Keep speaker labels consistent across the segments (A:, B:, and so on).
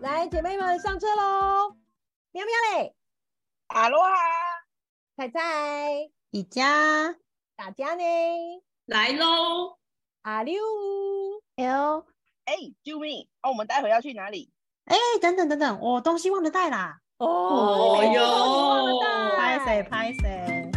A: 来，姐妹们上车喽！喵喵嘞，
B: 阿罗哈，
A: 菜菜，
C: 宜家，
A: 大家呢？
D: 来喽！
A: 阿六
C: ，L，
B: 哎，救命！哦，我们待会要去哪里？
C: 哎，等等等等，我东西忘了带啦！
A: 哦哟，
C: 拍谁拍谁？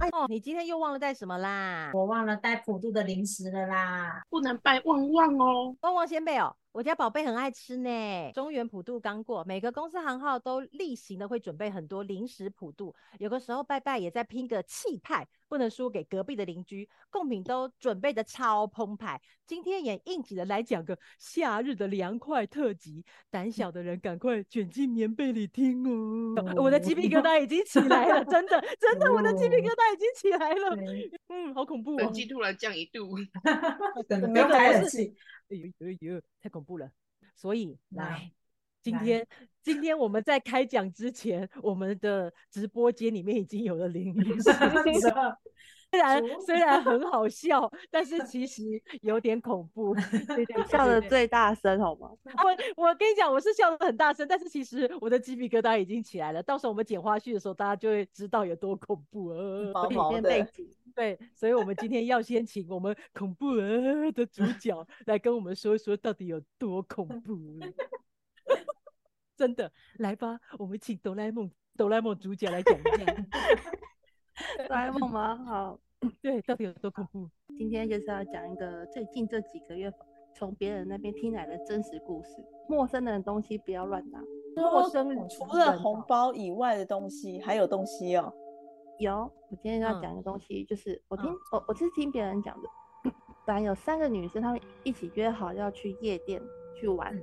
A: 哎哦，你今天又忘了带什么啦？
C: 我忘了带普渡的零食了啦！
D: 不能拜旺旺哦，
A: 旺旺先辈哦。我家宝贝很爱吃呢。中原普渡刚过，每个公司行号都例行的会准备很多零食普渡，有个时候拜拜也在拼个气派，不能输给隔壁的邻居，贡品都准备的超澎湃。今天也应景的来讲个夏日的凉快特辑，胆小的人赶快卷进棉被里听哦。我的鸡皮疙瘩已经起来了，真的真的，我的鸡皮疙瘩已经起来了。嗯，好恐怖哦。
D: 冷气突然降一度，
C: 没有开冷气。
A: 哎呦呦呦，太恐怖了！所以来，今天今天我们在开讲之前，我们的直播间里面已经有了零零十虽然虽然很好笑，但是其实有点恐怖。对对，
E: 笑的最大声好吗？
A: 我我跟你讲，我是笑的很大声，但是其实我的鸡皮疙瘩已经起来了。到时候我们剪花絮的时候，大家就会知道有多恐怖
E: 了。毛毛的。
A: 对，所以我们今天要先请我们恐怖呃的主角来跟我们说一说到底有多恐怖。真的，来吧，我们请哆啦 A 梦哆啦 A 梦主角来讲一下。
E: 哆啦 A 梦吗？好，
A: 对，到底有多恐怖？
E: 今天就是要讲一个最近这几个月从别人那边听来的真实故事。陌生的东西不要乱拿。
A: 陌生
C: 除了红包以外的东西，还有东西哦。
E: 有，我今天要讲的东西就是我听我我是听别人讲的，本来有三个女生，她们一起约好要去夜店去玩，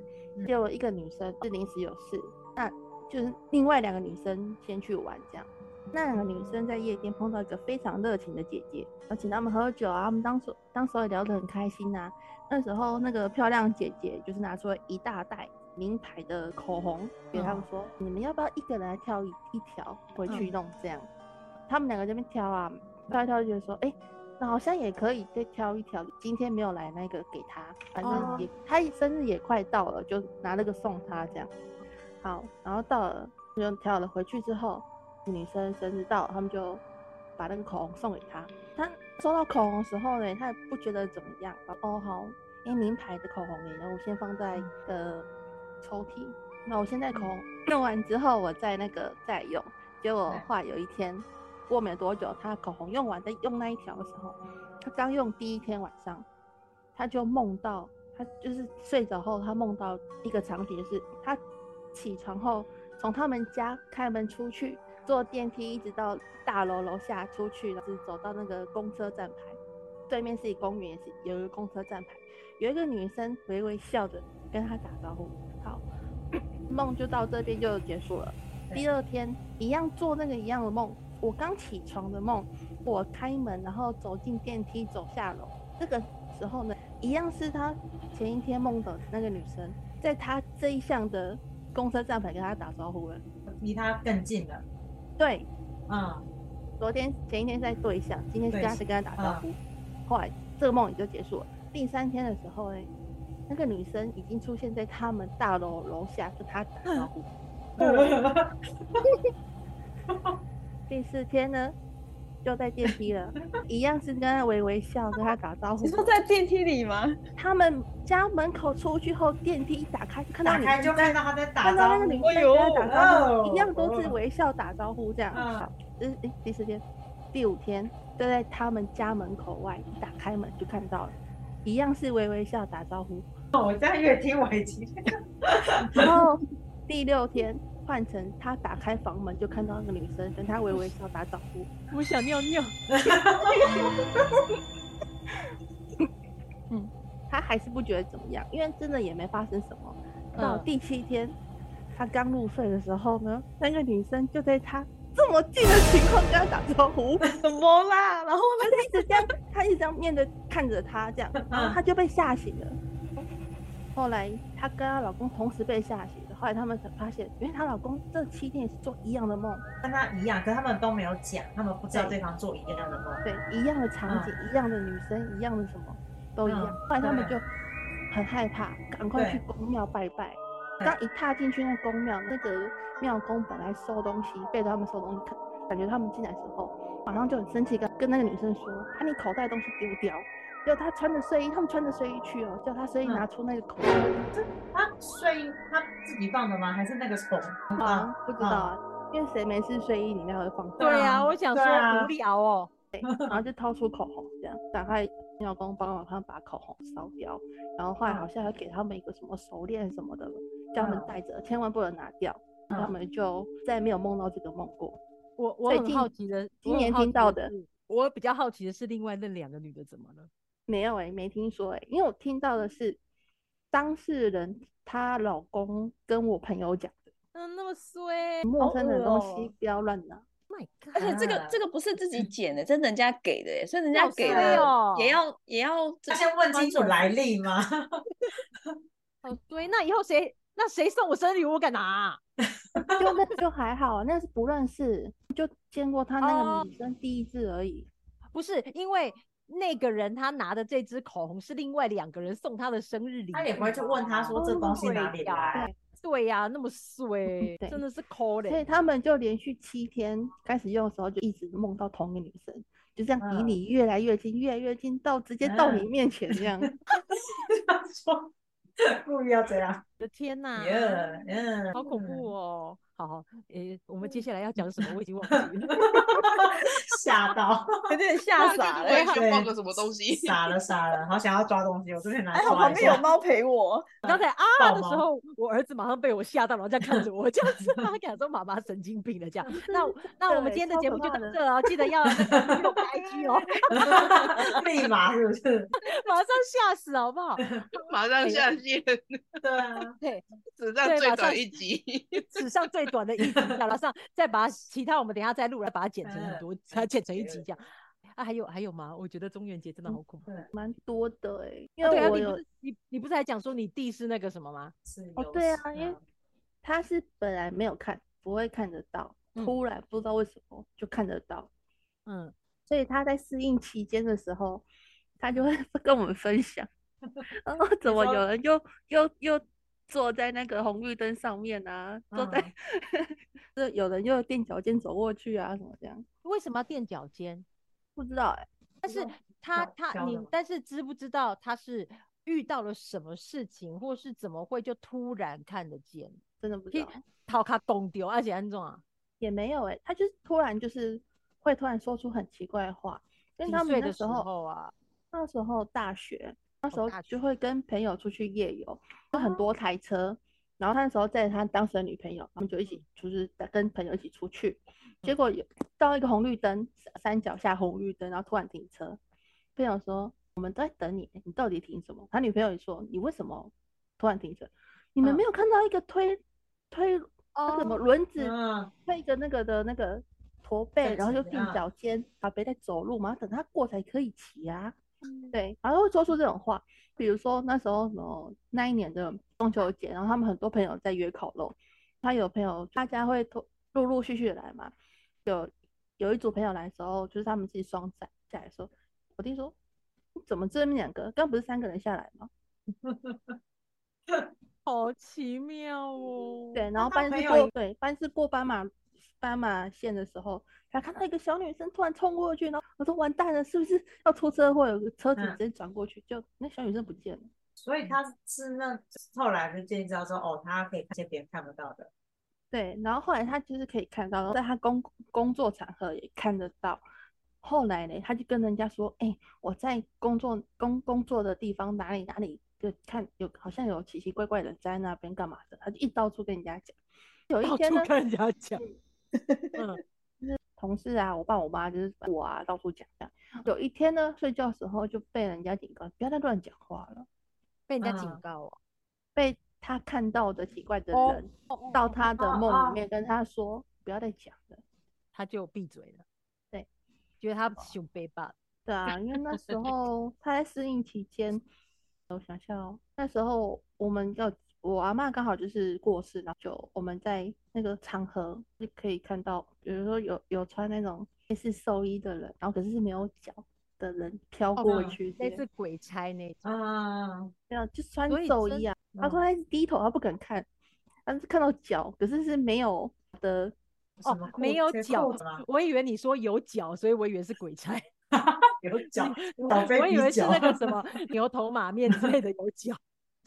E: 结果一个女生是临时有事，那就是另外两个女生先去玩这样。那两个女生在夜店碰到一个非常热情的姐姐，要请他们喝酒啊，他们当时当时也聊得很开心呐。那时候那个漂亮姐姐就是拿出了一大袋名牌的口红给他们说，你们要不要一个人来挑一一条回去弄这样？他们两个这边挑啊，挑一挑就觉得说，哎，那好像也可以再挑一条。今天没有来那个给他，反正也他生日也快到了，就拿那个送他这样。好，然后到了就挑了回去之后，女生生日到了，他们就把那个口红送给他。他收到口红的时候呢，他也不觉得怎么样。哦好，因为名牌的口红然后我先放在呃抽屉。那我现在口红用完之后，我再那个再用。结果话有一天。过没多久，他口红用完，在用那一条的时候，他刚用第一天晚上，他就梦到，他就是睡着后，他梦到一个场景，是他起床后从他们家开门出去，坐电梯一直到大楼楼下出去，是走到那个公车站牌，对面是一公园，是有一个公车站牌，有一个女生微微笑着跟他打招呼。好，梦就到这边就结束了。第二天一样做那个一样的梦。我刚起床的梦，我开门，然后走进电梯，走下楼。这个时候呢，一样是他前一天梦的那个女生，在他这一项的公车站牌跟他打招呼了，
C: 离他更近了。
E: 对，
C: 嗯，
E: 昨天前一天在对象，今天是第二次跟他打招呼，后来这个梦也就结束了。第三天的时候呢，那个女生已经出现在他们大楼楼下跟他打招呼。第四天呢，就在电梯了，一样是跟他微微笑，跟他打招呼。
C: 你说在电梯里吗？
E: 他们家门口出去后，电梯一打开，看到
C: 打开就看到他在打
E: 招呼，看到那个女生跟他打招呼，一样都是微笑打招呼这样。好，这是第第四天，第五天就在他们家门口外，一打开门就看到了，一样是微微笑打招呼。
C: 我这样越听我已经。
E: 然后第六天。换成他打开房门就看到那个女生跟他微微笑打招呼，
A: 我想尿尿。
E: 嗯，他还是不觉得怎么样，因为真的也没发生什么。到第七天，他刚入睡的时候呢，那个女生就在他这么近的情况跟他打招呼，
C: 什么啦？然后
E: 他一直这样，他一直这样面对看着他这样，然后他就被吓醒了。后来她跟她老公同时被吓醒。后来他们才发现，因为她老公这七天也是做一样的梦，
C: 跟她一样，可他们都没有讲，他们不知道对方做一样的梦。
E: 对，一样的场景，一样的女生，一样的什么都一样。后来他们就很害怕，赶快去
F: 对
E: 宫庙拜拜。
F: 对
E: 刚一踏进去那宫庙，那个庙公本来收东西，背着他们收东西，看感觉他们进来的时候，马上就很生气，跟跟那个女生说：“把你口袋的东西丢掉。”结果他穿着睡衣，他们穿着睡衣去哦，叫他睡衣
F: 嗯
E: 拿出那个口袋，
F: 他睡衣他自己放的吗？还是那个虫
E: 啊，不知道啊，因为谁没事睡衣里面会放
F: 对啊
A: 对啊，我想说无聊哦。
E: 然后就掏出口红，这样打开。老公帮忙他们把口红烧掉，然后后来好像还给他们一个什么手链什么的，叫他们
F: 嗯
E: 带着，千万不能拿掉，他
F: 嗯
E: 们就再也没有梦到这个梦过。
A: 我我很
E: 最近
A: 好奇的，
E: 今年听到的，
A: 我比较好奇的是另外那两个女的怎么了？
E: 没有哎、没听说哎、因为我听到的是当事人她老公跟我朋友讲的，
A: 嗯，那么衰
E: 陌生的东西
C: 哦
E: 不要乱拿。
A: ，My God！
C: 而且这个这个不是自己捡的，这是人家给的耶，所以人家
A: 好
C: 给的也要也要
F: 先问清楚来历吗？
A: 好衰，那以后谁那谁送我生日礼物我敢拿啊？
E: 就那就还好，那是不认识，就见过他那
A: 哦
E: 个女生第一次而已。
A: 不是因为那个人他拿的这支口红是另外两个人送他的生日礼物，
F: 他也不会去问他说这东西哪里来。
A: 对呀、那么衰，
E: 对
A: 真的是抠的。
E: 所以他们就连续七天开始用的时候，就一直梦到同一个女生，就这样离
F: 嗯
E: 你越来越近，越来越近，到直接到你
F: 嗯
E: 面前这样。
F: 他说故意要这样，
A: 我的天哪，
F: 耶，嗯，
A: 好恐怖哦！好好，诶，我们接下来要讲什么？我已经忘记了。
F: 吓到，
C: 有点吓傻了。
D: 我也想
F: 对
D: 报个什么东西。
F: 傻了傻了，好想要抓东西，我这边拿
C: 还好
F: 抓一下。
C: 旁边有猫陪我，
A: 刚才啊的时候，我儿子马上被我吓到，然后这样看着我，这样子，他跟他说妈妈神经病了这样。那我那我们今天的节目就到这哦，记得要那个订阅我们 IG 哦，
F: 立马是不是？
A: 马上吓死好不好？
D: 马上下线，
F: 对啊，
A: 对，
D: 史上最短一集。
A: 史上最短的一集，马上 再把其他我们等一下再录，来把它剪成很
F: 嗯
A: 多，它剪成一集这样。啊，还有还有吗？我觉得中元节真的好恐怖。
F: 对，
E: 蛮多的哎、因
A: 啊对啊，
E: 为我有
A: 你不是你你不是还讲说你弟是那个什么吗？
F: 是
E: 哦
F: 有
E: 对啊，因为他是本来没有看，不会看得到，
A: 嗯
E: 突然不知道为什么就看得到，
A: 嗯，
E: 所以他在适应期间的时候，他就会 跟我们分享，然后怎么有人又又又坐在那个红绿灯上面啊，坐在，这 有人又垫脚尖走过去啊，什么这样，
A: 为什么要垫脚尖？
E: 不知道哎、
A: 但是他他你但是知不知道他是遇到了什么事情，或是怎么会就突然看得见？
E: 真的不知道，
A: 掏卡拱丢，而且安怎？啊，
E: 也没有哎、他就是突然就是会突然说出很奇怪的话，因为
A: 几
E: 他们
A: 岁的时
E: 那时候
A: 候啊，
E: 那时候大学，那时候就会跟朋友出去夜游，有很多台车，然后他那时候载着他当时的女朋友，他们就一起就是跟朋友一起出去，结果有到一个红绿灯，山脚下红绿灯，然后突然停车，朋友说我们都在等你，你到底停什么？他女朋友也说你为什么突然停车？你们
A: 嗯。
E: 没有看到一个推推那个什么
A: 哦。
E: 轮子
F: 嗯，
E: 推一个那个的那个驼背，然后就踮
F: 前面啊
E: 脚尖，阿北在走路嘛，等他过才可以骑啊。
A: 嗯
E: 对，然后会说出这种话，比如说那时候什么那一年的中秋节，然后他们很多朋友在约烤肉，他有朋友大家会陆陆陆续续的来嘛，有有一组朋友来的时候，就是他们自己双载下来的时候，我弟说怎么这边两个，刚不是三个人下来吗？
A: 好奇妙哦。
E: 对，然后班是过对班是过斑马斑马线的时候，他看到一个小女生突然冲过去，然后我说完蛋了，是不是 要出车祸？有个车子
F: 嗯
E: 直接转过去，就那小女生不见了。
F: 所以他是那后来就建议知道说，哦，他可以看见别人看不到的，
E: 对，然后后来他就是可以看到，然后在他工工作场合也看得到。后来呢，他就跟人家说：“哎、我在工作工工作的地方哪里哪里，就看有好像有奇奇怪怪的人在那边干嘛的。”他就一到处跟人家讲。有一天呢，
A: 处跟人家讲，嗯，
E: 同事啊，我爸我妈就是我啊，到处讲。有一天呢，睡觉的时候就被人家警告，不要再乱讲话了。
A: 被人家警
F: 嗯
A: 告哦。
E: 被他看到的奇怪的
A: 哦
E: 人
A: 哦
E: 到他的梦里面跟他说，不要再讲了。
A: 他就闭嘴了。
E: 对，
A: 觉得他熊背吧。
E: 对啊，因为那时候他在适应期间，我想想哦，那时候我们要我阿嬷刚好就是过世，然后就我们在那个场合就可以看到，比如说有有穿那种类似寿衣的人，然后可是是没有脚，的人飘
A: 哦
E: 过
A: 嗯
E: 去这样，
A: 类似鬼差那种。
F: 啊，
E: 没有就穿寿衣啊。他说他低头，他不敢看，但是看到脚，可是是没有的。
F: 哦
A: 没有
F: 缺
A: 脚？我以为你说有脚，所以我以为是鬼差。
F: 有脚，
A: 我以为是那个什么牛头马面之类的有脚，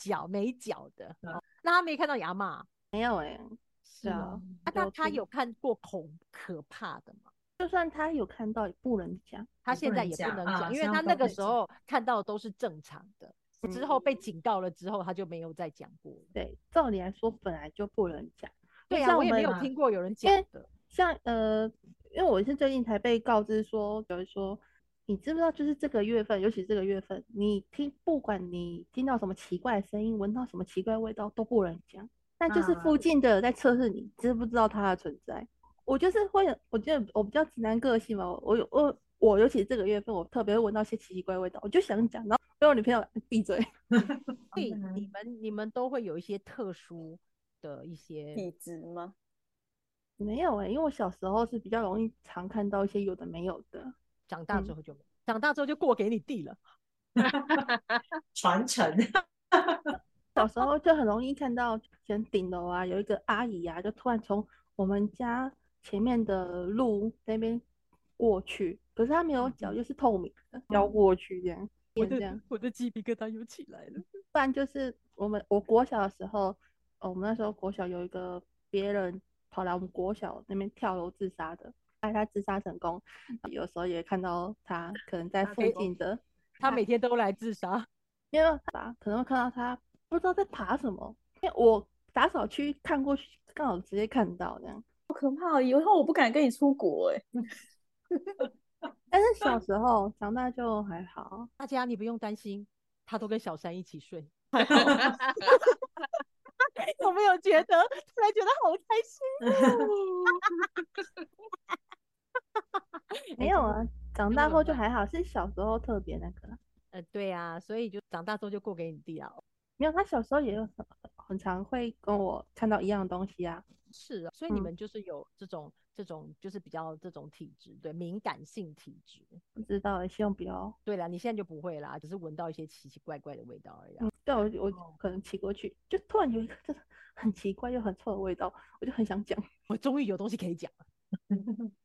A: 脚没脚的。那他没看到牙嘛？
E: 没有哎、
A: 是
E: 啊
A: 哦，啊，那他
E: 有
A: 看过恐可怕的吗？
E: 就算他有看到，也不能讲。
A: 他现在也不能讲，因为他那个时候看到的都是正常的，之后被
E: 嗯
A: 警告了之后，他就没有再讲过了。
E: 对，照理来说本来就不能讲。因
A: 对呀、我也没有听过有人
E: 因
A: 讲的。
E: 像呃，因为我是最近才被告知说，有人说，你知不知道，就是这个月份，尤其这个月份，你听，不管你听到什么奇怪的声音，闻到什么奇怪的味道，都不能讲。那就是
F: 啊
E: 附近的在测试你知不知道它的存在。我就是会，我觉得我比较直男个性嘛，我有我我尤其这个月份，我特别会闻到一些奇奇怪的味道，我就想讲，然后被我女朋友闭嘴。
A: 所以
F: 嗯
A: 你们你们都会有一些特殊的一些
C: 体质吗？
E: 没有哎、因为我小时候是比较容易常看到一些有的没有的。
A: 长大之
E: 嗯
A: 后就没，长大之后就过给你弟了。
F: 传承，
E: 小时候就很容易看到，前顶楼啊有一个阿姨啊，就突然从我们家前面的路那边过去，可是她没有脚，就是透明的，飘过去这样，
A: 我的。我的鸡皮疙瘩又起来了。
E: 不然就是我们我国小的时候，哦，我们那时候国小有一个别人跑来我们国小那边跳楼自杀的，他自杀成功，有时候也看到他可能在附近的，
A: 他每天都来自杀，
E: 因为吧，可能会看到他不知道在爬什么，因为我打扫区看过去，刚好直接看到这样。
C: 好可怕哦！以后我不敢跟你出国哎。
E: 但是小时候长大就还好，
A: 大家你不用担心，他都跟小三一起睡。有没有觉得突然觉得好开心哦？
E: 没有啊，长大后就还好，是小时候特别那个。
A: 呃，对啊，所以就长大之后就过给你弟啊。
E: 没有，他小时候也有很很常会跟我看到一样的东西啊。
A: 是啊，所以你
E: 嗯
A: 们就是有这种这种就是比较这种体质，对敏感性体质。
E: 不知道欸，希望不要。
A: 对啦，你现在就不会啦，只是闻到一些奇奇怪怪的味道而已啊。
E: 嗯，对我我
A: 哦
E: 可能骑过去，就突然有一个真的很奇怪又很臭的味道，我就很想讲。
A: 我终于有东西可以讲了。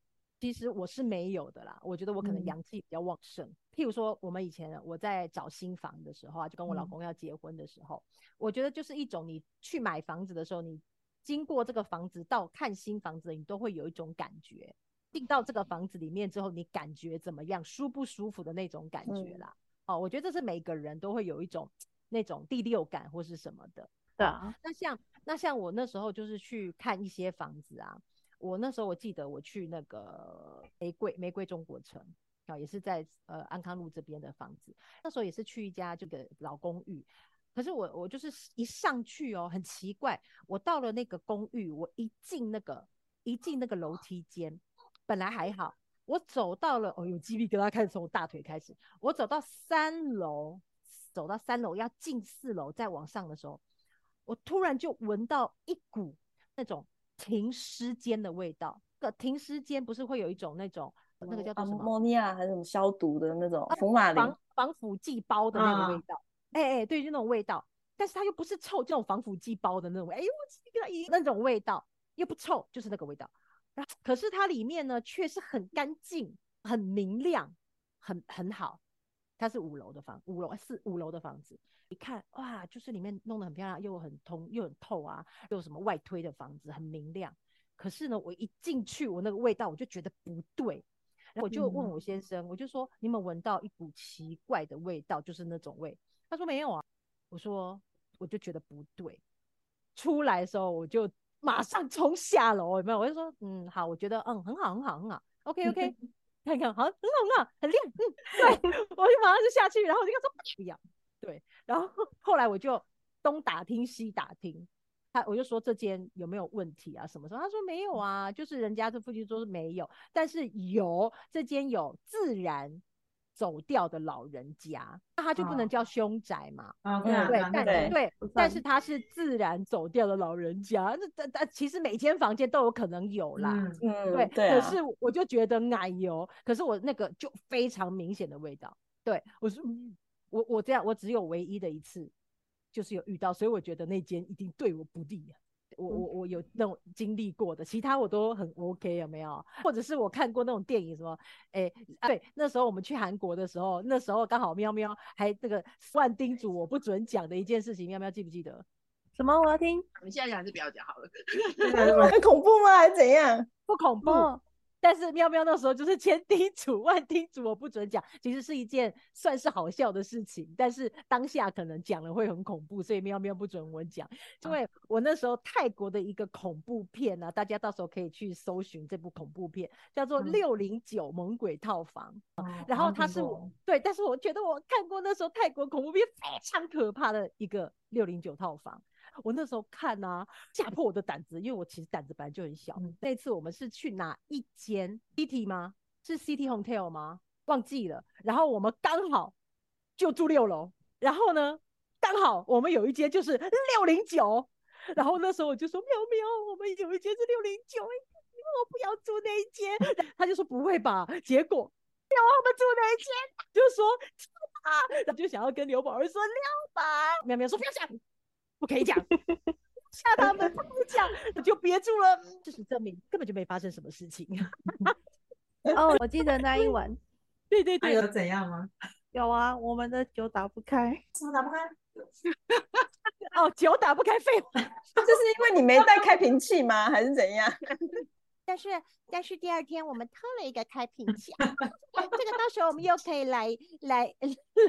A: 其实我是没有的啦，我觉得我可能
F: 嗯
A: 阳气比较旺盛。譬如说，我们以前我在找新房的时候啊，就跟我老
F: 嗯
A: 公要结婚的时候，我觉得就是一种你去买房子的时候，你经过这个房子到看新房子，你都会有一种感觉。进到这个房子里面之后，你感觉怎么样，舒不舒服的那种感觉
C: 嗯
A: 啦。哦，我觉得这是每个人都会有一种那种第六感或是什么的。
E: 对啊，
A: 那像那像我那时候就是去看一些房子啊，我那时候我记得我去那个玫瑰玫瑰中国城啊，也是在呃安康路这边的房子，那时候也是去一家这个老公寓，可是我我就是一上去哦，很奇怪，我到了那个公寓，我一进那个一进那个楼梯间，本来还好，我走到了，哦，有鸡皮疙瘩开始从我大腿开始，我走到三楼，走到三楼要进四楼再往上的时候。我突然就闻到一股那种停尸间的味道。个停尸间不是会有一种那种那个叫做什么
C: 莫尼亚还是什么消毒的那种福马林
A: 防防腐剂包的那个味
F: 啊
A: 道？哎哎、对，就那种味道，但是它又不是臭，这种防腐剂包的那种味，哎呦，我这个一那种味道又不臭，就是那个味道。然后可是它里面呢却是很干净、很明亮、很很好。它是五楼的房，五楼四五楼的房子。一看哇，就是里面弄得很漂亮，又很通又很透啊，又有什么外推的房子，很明亮。可是呢，我一进去，我那个味道我就觉得不对，然后我就问我先生，我就说你有没有闻到一股奇怪的味道，就是那种味？他说没有啊。我说我就觉得不对。出来的时候我就马上冲下楼，有没有？我就说嗯好，我觉得嗯很好很好很好，OK OK，看看好很好很好很亮，嗯对，我就马上就下去，然后我就跟他说不要，对，然后后来我就东打听西打听，他我就说这间有没有问题啊？什么时候？他说没有啊，就是人家这附近说是没有，但是有这间有自然走掉的老人家，那他就不能
F: 哦
A: 叫凶宅嘛。
F: 啊，对
A: 但
C: 对
A: 但是他是自然走掉的老人家，那但但其实每间房间都有可能有啦。
F: 嗯，
C: 嗯，
A: 对，
C: 对啊，
A: 可是我就觉得奶油，可是我那个就非常明显的味道。对我是，嗯我我这样，我只有唯一的一次，就是有遇到，所以我觉得那间一定对我不利啊。我我我有那种经历过的，其他我都很 OK，有没有？或者是我看过那种电影，什么，哎、啊对，那时候我们去韩国的时候，那时候刚好喵喵还那个万叮嘱我不准讲的一件事情，喵喵记不记得？
E: 什么？我要听
D: 你现在讲还是不要讲好了。
C: 很恐怖吗？还是怎样？
A: 不恐怖，
E: 哦，
A: 但是喵喵那时候就是 千叮嘱万叮嘱我不准讲，其实是一件算是好笑的事情，但是当下可能讲了会很恐怖，所以喵喵不准我讲。因为我那时候泰国的一个恐怖片呢、啊，大家到时候可以去搜寻这部恐怖片，叫做《
F: 嗯
A: 六零九猛鬼套房》。
F: 哦
A: 然后它是我对，但是我觉得我看过那时候泰国恐怖片非常可怕的一个六零九套房。我那时候看啊，吓破我的胆子，因为我其实胆子本来就很小。
F: 嗯
A: 那次我们是去哪一间 City 吗？是 City Hotel 吗？忘记了。然后我们刚好就住六楼，然后呢，刚好我们有一间就是六零九。然后那时候我就说喵喵，我们有一间是六零九，我不要住那一间。他就说不会吧？结果有我们住那一间，就说啊，然后就想要跟刘宝儿说 六百，喵喵说不要讲，不可以讲，吓他们不讲，我，就憋住了。事实证明根本就没发生什么事情。
E: 哦，我记得那一晚
A: 对对对，
F: 那有怎样吗？
E: 有啊，我们的酒打不开，
F: 什么打不开？
A: 哦，酒打不开，废话。
C: 就是因为你没带开瓶器吗？还是怎样？
G: 但是但是第二天我们偷了一个开瓶器，啊 这个到时候我们又可以来来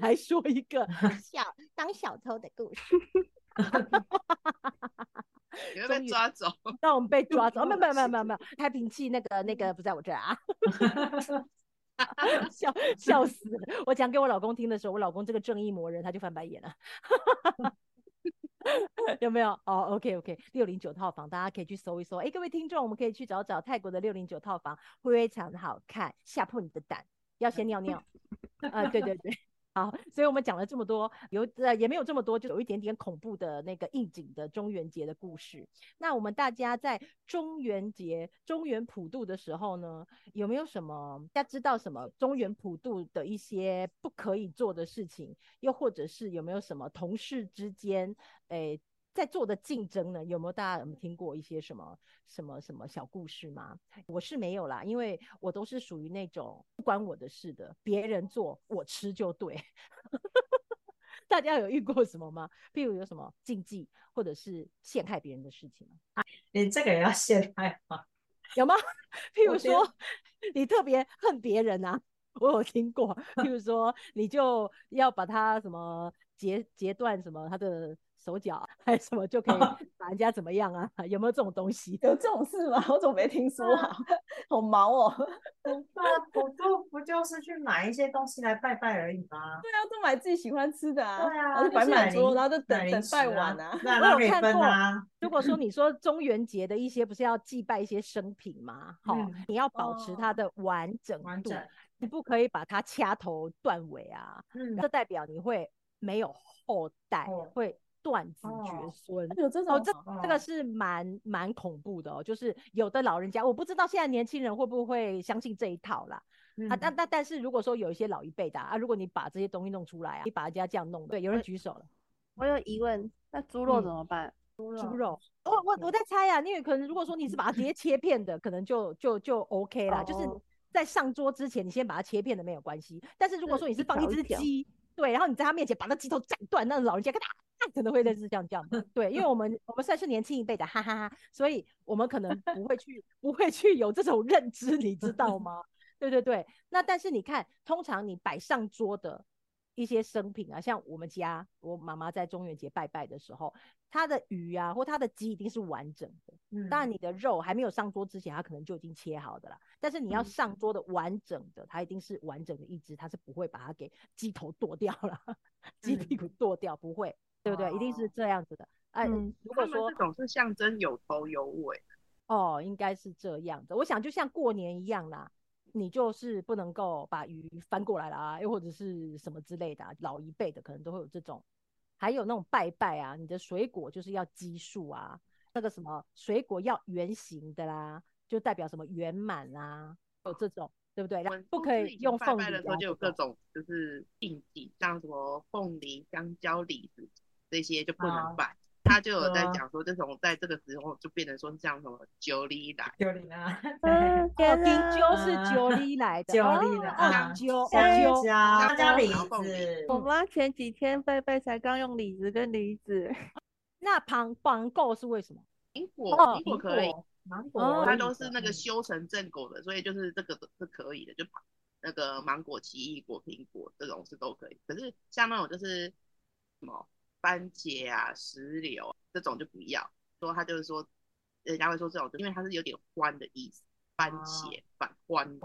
A: 来说一个，
G: 小当小偷的故事。
D: 你会被抓走。
A: 那我们被抓走。哦没有没有没有没有没有，开瓶器那个那个不在我这儿啊。笑笑死了！我讲给我老公听的时候，我老公这个正义魔人他就翻白眼了。有没有？哦，OK OK，六零九套房，大家可以去搜一搜。哎，各位听众，我们可以去找找泰国的六零九套房，非常好看，吓破你的胆。要先尿尿。啊、对对对。好，所以我们讲了这么多，有呃也没有这么多，就有一点点恐怖的那个应景的中元节的故事。那我们大家在中元节、中元普渡的时候呢，有没有什么大家知道什么中元普渡的一些不可以做的事情？又或者是有没有什么同事之间，诶、在做的竞争呢？有没有大家有没有听过一些什么什么什么小故事吗？我是没有啦，因为我都是属于那种不关我的事的，别人做我吃就对。大家有遇过什么吗？譬如有什么禁忌或者是陷害别人的事情吗？
F: 你这个也要陷害吗？
A: 有吗？譬如说，你特别恨别人啊，我有听过。譬如说，你就要把他什么截截断什么他的手脚，还是什么就可以 把人家怎么样啊？有没有这种东西？
C: 有这种事吗？我怎么没听说啊？好毛哦！
F: 对啊，普渡不就是去买一些东西来拜拜而已吗？
C: 对啊，都买自己喜欢吃的啊，
F: 对啊，
C: 然后就摆
F: 就是
C: 满桌，然后就等等拜完啊。
F: 那
A: 我有看过
F: 啊。
A: 如果说你说中元节的一些不是要祭拜一些生品吗？好、
F: 嗯
A: 你要保持它
C: 哦
A: 的完整度，
F: 完整，
A: 你不可以把它掐头断尾啊。
F: 嗯
A: 这代表你会没有后代，
F: 哦
A: 会断子
F: 哦
A: 绝孙。
C: 有这种
A: 哦，这这个
F: 哦
A: 是蛮蛮恐怖的哦，就是有的老人家，我不知道现在年轻人会不会相信这一套啦。啊，但
F: 嗯
A: 但但是如果说有一些老一辈的啊，啊如果你把这些东西弄出来啊，你把人家这样弄，对，有人举手了。
E: 我有疑问，那猪肉
A: 嗯
E: 怎么办？
F: 猪
A: 猪肉，我我我在猜啊，因为可能如果说你是把它直接切片的，可能就就就 OK 啦，就是
E: 哦
A: 在上桌之前你先把它切片的没有关系。但是如果说你是放一只鸡，对，然后你在他面前把那鸡头斩断，那老人家跟他可能会类似这样这样，对，因为我们我们算是年轻一辈的，哈哈哈，所以我们可能不会去不会去有这种认知，你知道吗？对对对，那但是你看，通常你摆上桌的一些生品啊，像我们家我妈妈在中元节拜拜的时候，她的鱼啊或她的鸡一定是完整的。
F: 嗯
A: 当然，你的肉还没有上桌之前，它可能就已经切好的了。但是你要
F: 嗯
A: 上桌的完整的，它一定是完整的一只，它是不会把它给鸡头剁掉了，鸡
F: 嗯
A: 屁股剁掉，不会，对不对？一定是
F: 哦
A: 这样子的。哎、
E: 嗯
A: 如果说
D: 这种是象征有头有尾，
A: 哦，应该是这样的。我想就像过年一样啦，你就是不能够把鱼翻过来啦，又或者是什么之类的、啊，老一辈的可能都会有这种。还有那种拜拜啊，你的水果就是要奇数啊，那个什么水果要圆形的啦，就代表什么圆满啦，有这种，对不对？然后不可以用凤梨
D: 拜拜的时候
A: 啊
D: 就有各种就是禁忌，像什么凤梨、香蕉、李子这些就不
F: 啊
D: 能拜。他就有在讲说，这种在这个时候就变成说像什么九里来，
F: 九里啊，
E: 嗯，
A: 哦，
E: 天
A: 金
E: 哪
A: 鸠是九里来的，
F: 九
A: 哦
F: 里的
A: 哦
F: 啊，
A: 鸠哦
F: 香
A: 鸠，
F: 蕉、香蕉、李子，
E: 我妈前几天贝贝才刚用李子跟梨子，
A: 那旁旁购是为什么？
D: 苹果
A: 哦
D: 苹果可以，
F: 芒果，
D: 它都是那个
F: 嗯。
D: 修成正果的，所以就是这个是可以的，就那个芒果、奇异果、苹果这种是都可以。可是像那种就是什么番茄啊、石榴这种就不要。说他就是说，人家会说这种，因为它是有点欢的意思，番茄反欢，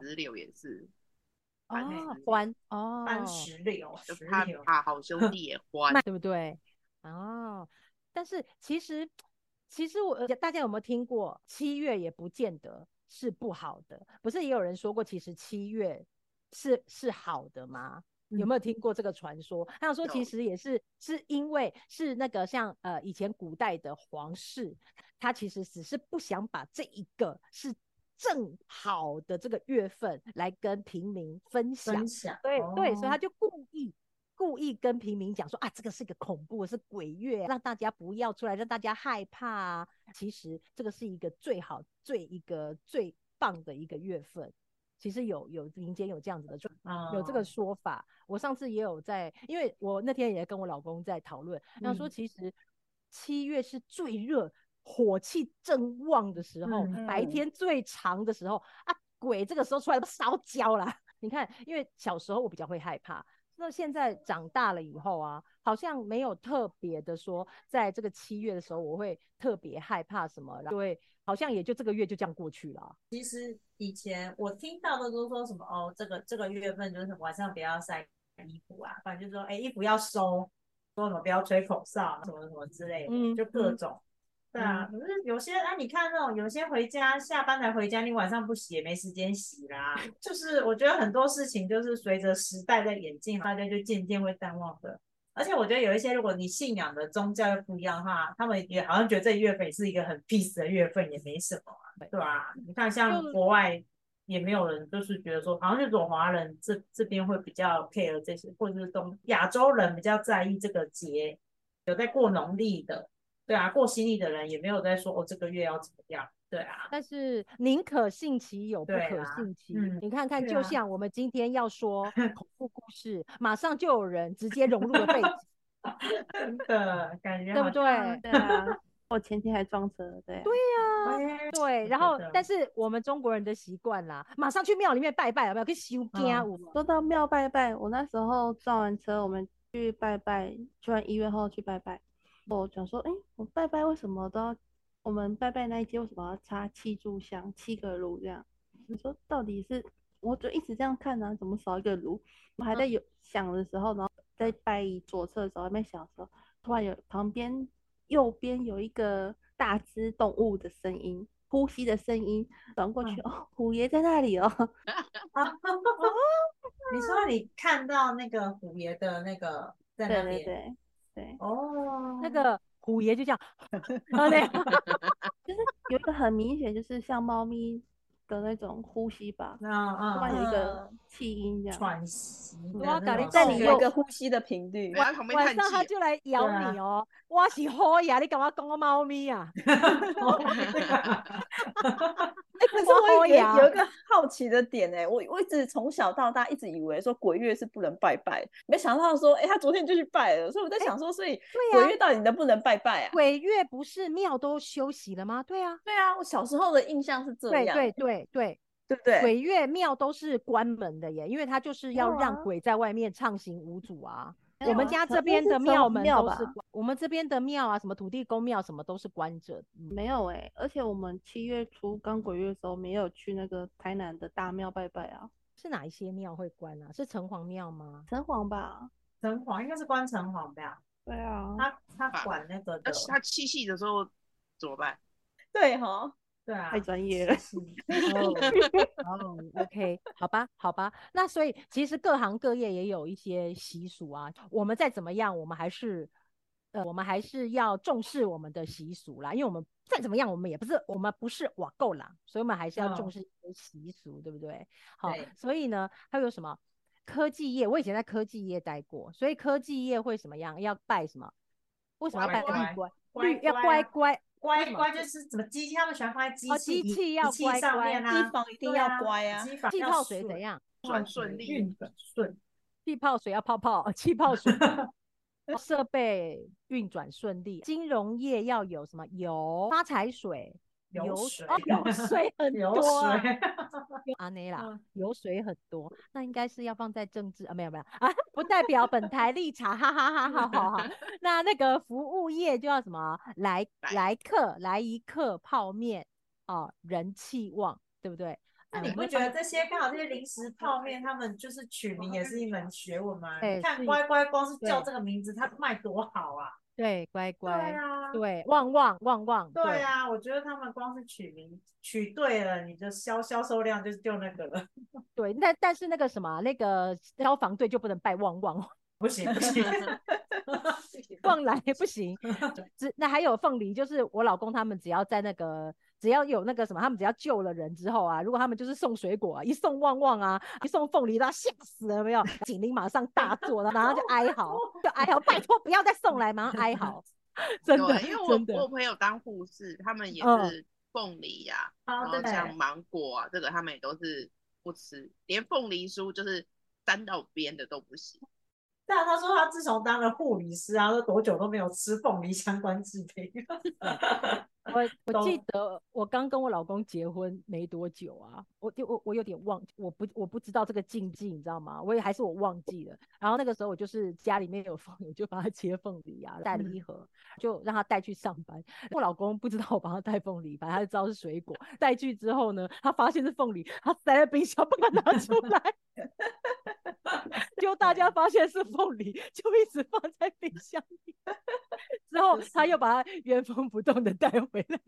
D: 石榴也是番
A: 哦
D: 石，榴
A: 欢哦，
F: 番石榴，
D: 就
F: 石榴，
D: 怕怕好兄弟也 欢。
A: 对不对？哦，但是其实其实我呃大家有没有听过七月也不见得是不好的？不是也有人说过，其实七月是是好的吗？有没有听过这个传说？他想说，其
D: 有
A: 实也是是因为是那个像呃以前古代的皇室，他其实只是不想把这一个是正好的这个月份来跟平民分享，
F: 分享，
A: 对对，所以他
F: 哦
A: 就故意故意跟平民讲说啊，这个是个恐怖，是鬼月，让大家不要出来，让大家害怕啊。其实这个是一个最好、最一个最棒的一个月份。其实有有民间有这样子的传有这个
F: 哦
A: 说法。我上次也有在，因为我那天也跟我老公在讨论，然后说
F: 嗯
A: 其实七月是最热、火气正旺的时候，
F: 嗯
A: 白
C: 嗯
A: 天最长的时候啊，鬼这个时候出来都烧焦啦。你看，因为小时候我比较会害怕，那现在长大了以后啊，好像没有特别的说，在这个七月的时候我会特别害怕什么，然后就会好像也就这个月就这样过去了啊。
F: 其实以前我听到的都说什么哦，这个这个月份就是晚上不要晒衣服啊，反正就说哎衣服要收，说什么不要吹口哨，什么什么之类的，
A: 嗯
F: 就各
A: 嗯
F: 种。对啊，可是有些啊，你看那种有些回家下班才回家，你晚上不洗也没时间洗啦。就是我觉得很多事情就是随着时代在演进，大家就渐渐会淡忘的。而且我觉得有一些，如果你信仰的宗教又不一样的话，他们也好像觉得这月份也是一个很 peace 的月份，也没什么啊，对吧、你看像国外也没有人就是觉得说，好像这种华人这这边会比较 care 这些，或者是东亚洲人比较在意这个节，有在过农历的，对啊，过新历的人也没有在说哦这个月要怎么样，对啊，
A: 但是宁可信其有，不可信其无。
F: 嗯
A: 你看看，就像我们今天要说 恐怖故事，马上就有人直接融入了背景，
F: 真的感觉
A: 对不对？
E: 对啊，我前天还撞车，对啊，
A: 对呀、
F: 哎
A: 对，然后但是我们中国人的习惯啦，马上去庙里面拜拜，有没有？跟修家
F: 嗯
A: 舞，
E: 说到庙拜拜，我那时候撞完车，我们去拜拜，去完医院后去拜拜。我想说，哎、我拜拜为什么都要？我们拜拜那一间为什么要插七炷香、七个炉这样？你说到底是？我就一直这样看啊，怎么少一个炉？我还在有想的时候，然后在拜左侧的时候，还没想的时候，突然有旁边右边有一个大只动物的声音，呼吸的声音，转过去，哦，虎爷在那里哦。
F: 啊，你说你看到那个虎爷的那个在那边
E: 对对对对，
F: 哦，
A: 那个。虎爷就这样，
E: 就是有一个很明显，就是像猫咪的那种呼吸吧，
F: 那
E: 突然有一个
F: 嗯
E: 气音这样。
F: 喘息的
A: 我要
F: 那种
A: 在你
C: 有一个呼吸的频率，
A: 晚，上他就来咬你哦。我是虎呀，你干嘛讲我猫咪啊？
C: 哎、可是
A: 我
C: 我有一个好奇的点哎、我我一直从小到大一直以为说鬼月是不能拜拜，没想到说，哎、他昨天就去拜了，所以我在想说，所以
A: 对呀
C: 鬼月到底能不能拜拜啊？
A: 鬼月不是庙都休息了吗？对啊，
C: 对啊，我小时候的印象是这样，
A: 对对对对，
C: 对不对？
A: 鬼月庙都是关门的耶，因为它就是要让
E: 啊
A: 鬼在外面畅行无阻啊。我们家这边的庙门都是关，我们这边的庙啊，什么土地公庙什么都是关着。嗯
E: 没有哎、而且我们七月初刚鬼月的时候，没有去那个台南的大庙拜拜啊，
A: 是哪一些庙会关啊？是城隍庙吗？
E: 城隍吧？
F: 城隍应该是关城隍吧？
E: 对啊，
F: 他他
D: 啊
F: 管那个的，
D: 那他七夕的时候怎么办？
C: 对哈，
F: 对啊，
E: 太专业了。
A: 哦哦，OK，好吧，好吧，那所以其实各行各业也有一些习俗啊。我们再怎么样，我们还是呃，我们还是要重视我们的习俗啦，因为我们再怎么样，我们也不是我们不是瓦够啦，所以我们还是要重
F: 嗯
A: 视习俗，对不对？好
F: 对，
A: 所以呢，还有什么科技业？我以前在科技业待过，所以科技业会什么样？要拜什么？为什么要拜
F: 乖
A: 绿乖？
F: 乖
A: 绿要
F: 乖啊
A: 乖乖。
F: 乖就是怎么机器，他们喜欢放在机
A: 哦
F: 器仪
A: 机器要乖乖
F: 上面啊，
C: 机房一定要乖啊
F: 机房
A: 气泡水怎样？
D: 转顺利
F: 运转顺，
A: 气泡水要泡泡，气泡水 设备运转顺利。金融业要有什么油发财水，
F: 油水
A: 哦油水很多 阿内啦
F: 嗯，
A: 油水很多，那应该是要放在政治啊，没有没有啊，不代表本台立场，哈哈哈哈哈哈。那那个服务业就要什么来
D: 来
A: 来客来一客泡面哦，人气旺，对不对？
F: 那
A: 呃
F: 你不觉得这些刚好这些零食泡面，他们就是取名也是一门学问吗？
A: 对
F: 你看乖乖，光是叫这个名字，它卖多好啊！
A: 对乖
F: 对
A: 乖，
F: 啊，
A: 对旺旺旺旺，
F: 对啊，我觉得他们光是取名取对了，你的销销售量就就那个了。
A: 对，那但是那个什么，那个消防队就不能拜旺旺，
F: 不行 不行，
A: 旺来不行。只那还有凤梨，就是我老公他们只要在那个只要有那个什么，他们只要救了人之后啊，如果他们就是送水果啊，一送旺旺啊，一送凤梨，都要吓死了，有没有？警铃马上大作，然后就哀嚎，就哀嚎，拜托不要再送来，马上哀嚎，真的，
D: 因为我
A: 真的
D: 我朋友当护士，他们也
A: 嗯
D: 是凤梨呀、
F: 哦
D: 然后像芒果啊，这个他们也都是不吃，连凤梨酥就是沾到边的都不行。
F: 对啊，他说他自从当了护理师啊，都多久都没有吃凤梨相关制品。
A: 我我记得我刚跟我老公结婚没多久啊，我就我我有点忘，我不我不知道这个禁忌，你知道吗？我也还是我忘记了。然后那个时候我就是家里面有凤梨，我就把它切凤梨啊，带了一盒，就让他带去上班。我老公不知道我帮他带凤梨，反正他就知道是水果。带去之后呢，他发现是凤梨，他塞在冰箱不敢拿出来。就大家发现是凤梨，就一直放在冰箱里。之后他又把它原封不动的带回来，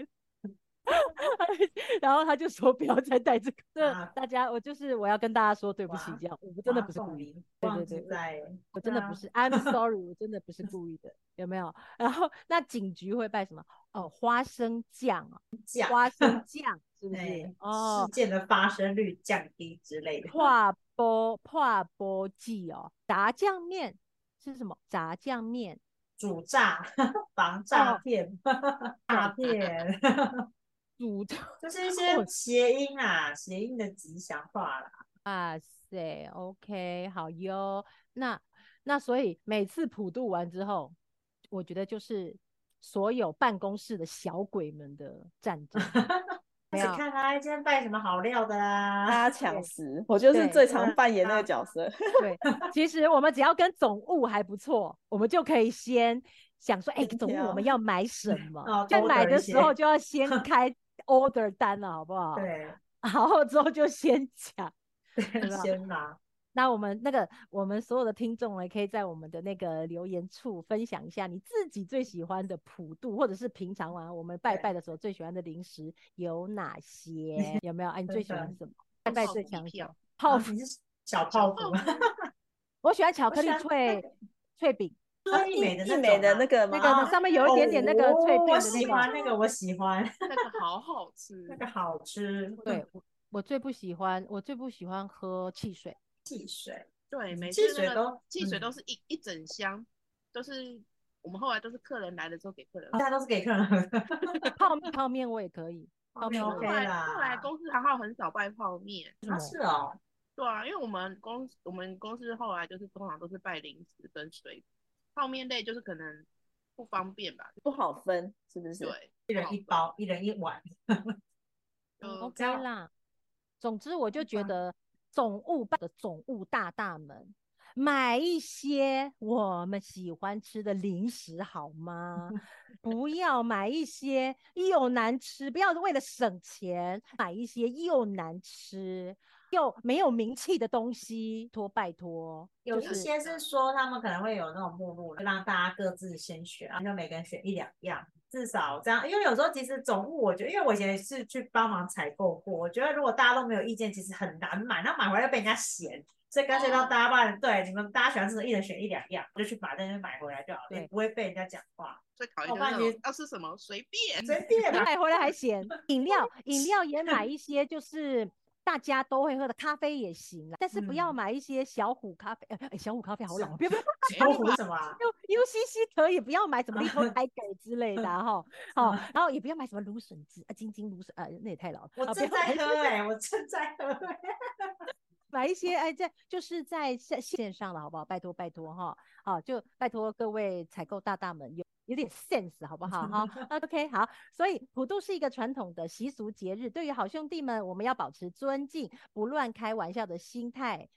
A: 然后他就说不要再带这个。大家，我就是我要跟大家说对不起
F: 哇，
A: 这样我们真的不是故意的，对
F: 忘
A: 对对，
F: 在，
A: 我真的不是，I'm sorry，我真的不是故意的，有没有？然后那警局会拜什么？哦，花生酱啊，花生酱是不是
F: 哎？
A: 哦
F: 事，件的发生率降低之类的。
A: 化波化波剂哦，炸酱面是什么？炸酱面
F: 主诈、防诈
A: 哦
F: 骗、诈骗，
A: 煮
F: 就是一些谐音啊，谐音的吉祥话啦。
A: 哇塞，OK，好哟。那那所以每次普渡完之后，我觉得就是所有办公室的小鬼们的战争。没
F: 只
A: 有
F: 看他今天拜什么好料的啦。
C: 大家抢食，我就是最常扮演那
F: 啊
C: 个角色。
A: 对，其实我们只要跟总务还不错，我们就可以先想说，哎、
C: 先
A: 总务我们要买什么？
F: 哦
A: 在买的时候就要先开 order 单了，好不好？
F: 对
A: 然后之后就先讲。
F: 对，先拿。
A: 那我们那个我们所有的听众呢，可以在我们的那个留言处分享一下你自己最喜欢的普渡，或者是平常啊我们拜拜的时候最喜欢的零食有哪些？有没有？啊，你最喜欢什么？拜拜最强？泡芙，
F: 小泡芙？
A: 我喜欢巧克力脆脆饼，
F: 就是益美的
C: 益美的那
F: 个？
A: 那个上面有一点点那个脆
F: 哦我
A: 片的那个。
F: 喜欢那个，我喜欢
D: 那个好好吃，
F: 那个好吃。
A: 对，我我最不喜欢，我最不喜欢喝汽水。
F: 汽水，
D: 对，每
F: 汽
D: 次那个
F: 水都
D: 汽水
F: 嗯
D: 都是一一整箱，都是我们后来都是客人来的时候给客人喝。
F: 大家都是给客人喝的。
A: 泡泡面我也可以，泡面我
D: 来
F: 啦
D: 后来公司还好很少卖泡面，
F: 啊，是哦，
D: 对啊，因为我们公司我们公司后来就是通常都是拜零食跟水果，泡面类就是可能不方便吧，
C: 不好分，是不是？
D: 对，
F: 一人一包，一人一碗。
D: 就
A: OK 啦。总之，我就觉得总务办的总务大大们，买一些我们喜欢吃的零食好吗？不要买一些又难吃，不要为了省钱买一些又难吃又没有名气的东西，托拜托。
F: 有一些是说他们可能会有那种目录，让大家各自先选，然后就每个人选一两样，至少这样，因为有时候其实总务，我觉得，因为我以前是去帮忙采购过，我觉得如果大家都没有意见，其实很难买，然后买回来被人家嫌，所以干脆让大家帮对你们大家喜欢吃的，一人选一两样，就去把那些买回来就好了，也不会被人家讲话。
D: 最讨厌
F: 我发现
D: 就是要吃什么随便，
F: 随便啊，
A: 你买回来还嫌。饮料，饮料也买一些就是大家都会喝的咖啡也行啦，但是不要
F: 嗯。
A: 买一些小虎咖啡，呃、哎小虎咖啡好老，不要不要
F: 小虎什么啊？
A: U UCC 可以不要买什么 Little Tiger 之类的啊哈，好，然后也不要买什么芦笋汁啊，晶晶芦笋啊，那也太老了，
F: 我正在喝哎、我正在喝、欸。
A: 买一些哎，在就是在线线上了，好不好？拜托拜托哈，好就拜托各位采购大大们有有点 sense 好不好？哈，OK 好，所以普渡是一个传统的习俗节日，对于好兄弟们，我们要保持尊敬，不乱开玩笑的心态。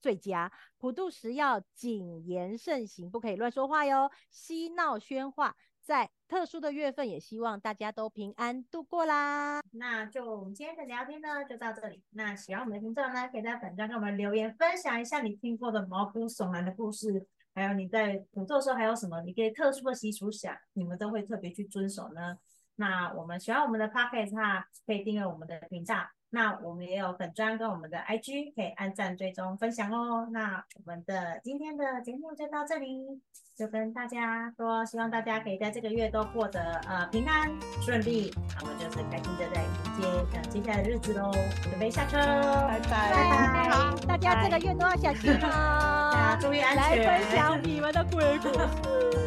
A: 最佳普渡时要谨言慎行，不可以乱说话哟，嬉闹喧哗。在特殊的月份，也希望大家都平安度过啦。
F: 那就我们今天的聊天呢，就到这里。那喜欢我们的听众呢，可以在本章给我们留言，分享一下你听过的毛骨悚然的故事，还有你在普渡的时候还有什么你可以特殊的习俗想，你们都会特别去遵守呢？那我们喜欢我们的 podcast 哈，可以订阅我们的频道。那我们也有粉专跟我们的 IG 可以按赞、追踪、分享哦。那我们的今天的节目就到这里，就跟大家说，希望大家可以在这个月都过得呃平安顺利，那么就是开心的在迎接呃接下来的日子喽。准备下车，拜拜拜
A: 好，大家这个月都要小心哦。
F: 大家注意安全
A: 来分享你们的鬼故事。